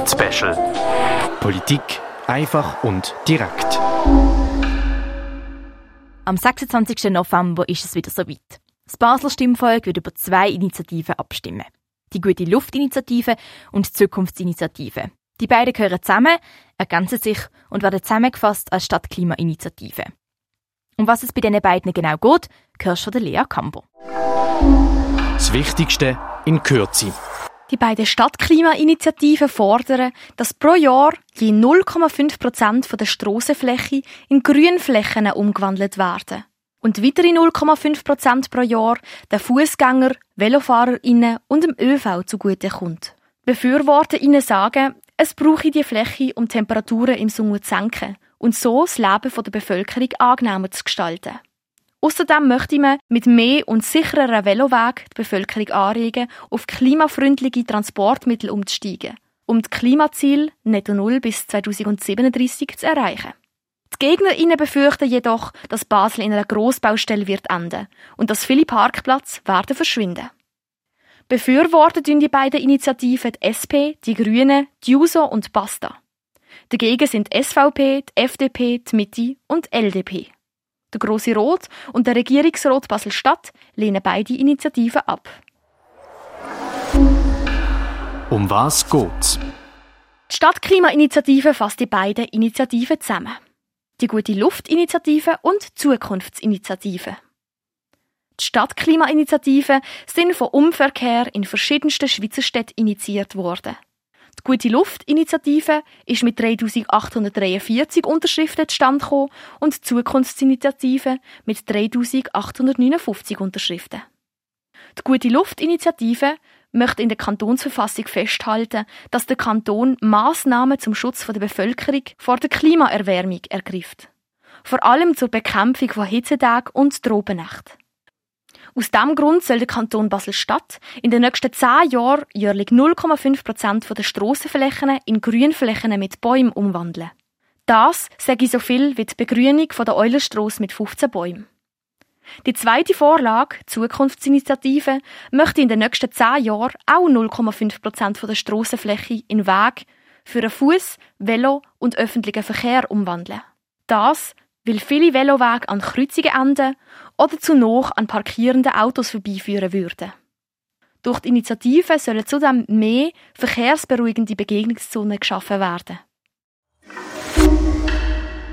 Polit-Special. Politik einfach und direkt. Am 26. November ist es wieder soweit. Das Basler Stimmvolk wird über zwei Initiativen abstimmen. Die Gute Luft-Initiative und die Zukunftsinitiative. Die beiden gehören zusammen, ergänzen sich und werden zusammengefasst als Stadtklima-Initiative. Um was es bei diesen beiden genau geht, hörst du von Lea Kamber. Das Wichtigste in Kürze. Die beiden Stadtklimainitiativen fordern, dass pro Jahr je 0,5 Prozent der Strassenfläche in Grünflächen umgewandelt werden und weitere 0,5 Prozent pro Jahr den Fußgänger, VelofahrerInnen und dem ÖV zugutekommt. BefürworterInnen sagen, es brauche die Fläche, um Temperaturen im Sommer zu senken und so das Leben der Bevölkerung angenehmer zu gestalten. Außerdem möchte man mit mehr und sichereren Velowegen die Bevölkerung anregen, auf klimafreundliche Transportmittel umzusteigen, um das Klimaziel Netto Null bis 2037 zu erreichen. Die GegnerInnen befürchten jedoch, dass Basel in einer Grossbaustelle wird enden und dass viele Parkplätze werden verschwinden. Befürworten die beiden Initiativen die SP, die Grünen, die JUSO und Basta. Dagegen sind SVP, die FDP, die Mitte und LDP. Der Grosse Rot und der Regierungsrat Basel-Stadt lehnen beide Initiativen ab. Um was geht's? Die Stadtklimainitiative fasst die beiden Initiativen zusammen. Die Gute Luft-Initiative und die Zukunftsinitiative. Die Stadtklimainitiativen sind vom Umverkehr in verschiedensten Schweizer Städten initiiert worden. Die Gute Luft-Initiative ist mit 3843 Unterschriften zustande gekommen und die Zukunftsinitiative mit 3859 Unterschriften. Die Gute Luft-Initiative möchte in der Kantonsverfassung festhalten, dass der Kanton Maßnahmen zum Schutz der Bevölkerung vor der Klimaerwärmung ergreift. Vor allem zur Bekämpfung von Hitzetagen und Trobennächten. Aus diesem Grund soll der Kanton Basel-Stadt in den nächsten zehn Jahren jährlich 0,5 Prozent der Strassenflächen in Grünflächen mit Bäumen umwandeln. Das sage ich so viel wie die Begrünung der Eulerstrasse mit 15 Bäumen. Die zweite Vorlage, Zukunftsinitiative, möchte in den nächsten zehn Jahren auch 0,5 Prozent der Strassenfläche in Weg für einen Fuß, Velo und öffentlichen Verkehr umwandeln. Das weil viele Velowege an Kreuzungen enden oder zu noch an parkierenden Autos vorbeiführen würden. Durch die Initiative sollen zudem mehr verkehrsberuhigende Begegnungszonen geschaffen werden.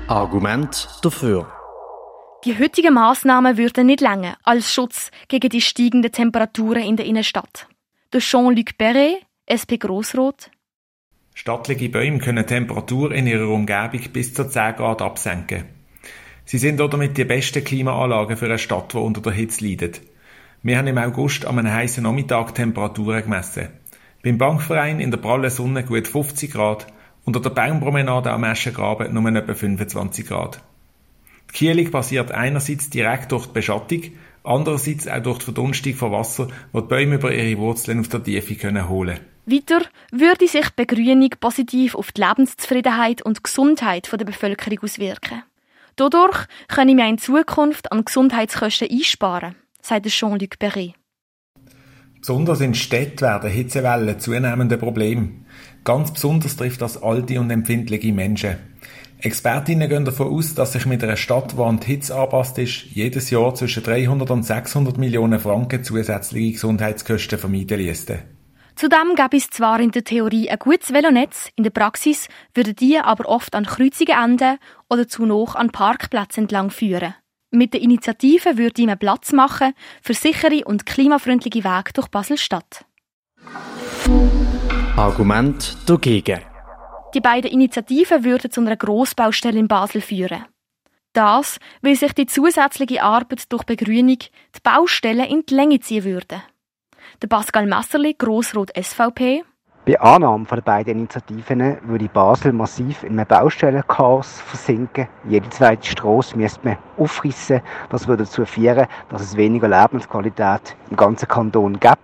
Argument dafür. Die heutigen Maßnahmen würden nicht länger als Schutz gegen die steigenden Temperaturen in der Innenstadt. Der Jean-Luc Perret, SP Grossrot. Stattliche Bäume können Temperatur in ihrer Umgebung bis zu 10 Grad absenken. Sie sind damit die besten Klimaanlagen für eine Stadt, die unter der Hitze leidet. Wir haben im August an einem heißen Nachmittag Temperaturen gemessen. Beim Bankverein in der prallen Sonne gut 50 Grad, unter der Baumpromenade am Eschengraben nur etwa 25 Grad. Die Kühlung passiert einerseits direkt durch die Beschattung, andererseits auch durch die Verdunstung von Wasser, das die Bäume über ihre Wurzeln auf der Tiefe können holen Weiter würde sich Begrünung positiv auf die Lebenszufriedenheit und Gesundheit der Bevölkerung auswirken. Dadurch können wir in Zukunft an Gesundheitskosten einsparen, sagt Jean-Luc Perret. Besonders in Städten werden Hitzewellen zunehmend ein Problem. Ganz besonders trifft das alte und empfindliche Menschen. Expertinnen gehen davon aus, dass sich mit einer Stadt, die an die Hitze anpasst ist, jedes Jahr zwischen 300 und 600 Millionen Franken zusätzliche Gesundheitskosten vermeiden ließen. Zudem gäbe es zwar in der Theorie ein gutes Velonetz, in der Praxis würden die aber oft an Kreuzungen enden oder zu noch an Parkplätzen entlang führen. Mit der Initiative würde man Platz machen für sichere und klimafreundliche Wege durch Basel-Stadt. Argument dagegen. Die beiden Initiativen würden zu einer Grossbaustelle in Basel führen. Das, weil sich die zusätzliche Arbeit durch Begrünung die Baustellen in die Länge ziehen würde. Der Pascal Messerli, Grossrot SVP. Bei Annahme der beiden Initiativen würde Basel massiv in einem Baustellenchaos versinken. Jede zweite Strasse müsste man aufrissen. Das würde dazu führen, dass es weniger Lebensqualität im ganzen Kanton gäbe.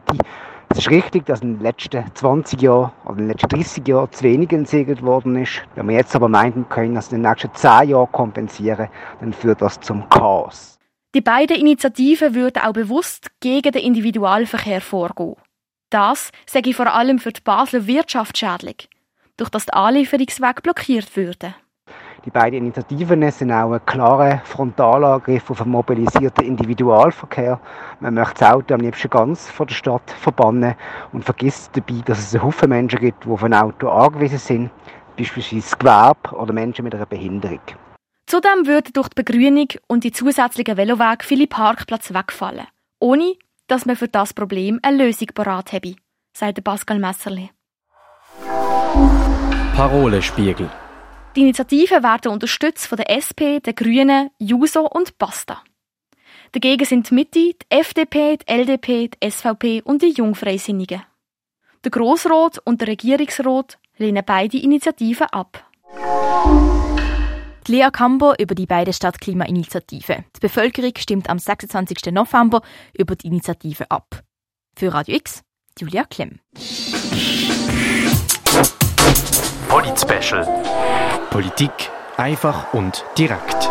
Es ist richtig, dass in den letzten 20 Jahren oder in den letzten 30 Jahren zu wenig entsiegelt worden ist. Wenn wir jetzt aber meinen können, dass in den nächsten 10 Jahren kompensieren, dann führt das zum Chaos. Die beiden Initiativen würden auch bewusst gegen den Individualverkehr vorgehen. Das sage ich vor allem für die Basler Wirtschaft schädlich. durch das die Anlieferungswege blockiert würden. Die beiden Initiativen sind auch ein klarer Frontalangriff auf einen mobilisierten Individualverkehr. Man möchte das Auto am liebsten ganz von der Stadt verbannen und vergisst dabei, dass es einen Haufen Menschen gibt, die auf ein Auto angewiesen sind, beispielsweise Gewerbe oder Menschen mit einer Behinderung. Zudem würden durch die Begrünung und die zusätzlichen Velowege viele Parkplätze wegfallen, ohne dass man für das Problem eine Lösung parat habe, sagt Pascal Messerli. Parolenspiegel. Die Initiativen werden unterstützt von der SP, den Grünen, JUSO und BASTA. Dagegen sind die Mitte, die FDP, die LDP, die SVP und die Jungfreisinnigen. Der Grossrot und der Regierungsrat lehnen beide Initiativen ab. Lea Cambo über die beiden Stadtklimainitiativen. Die Bevölkerung stimmt am 26. November über die Initiative ab. Für Radio X, Julia Klemm. Polit Special. Politik einfach und direkt.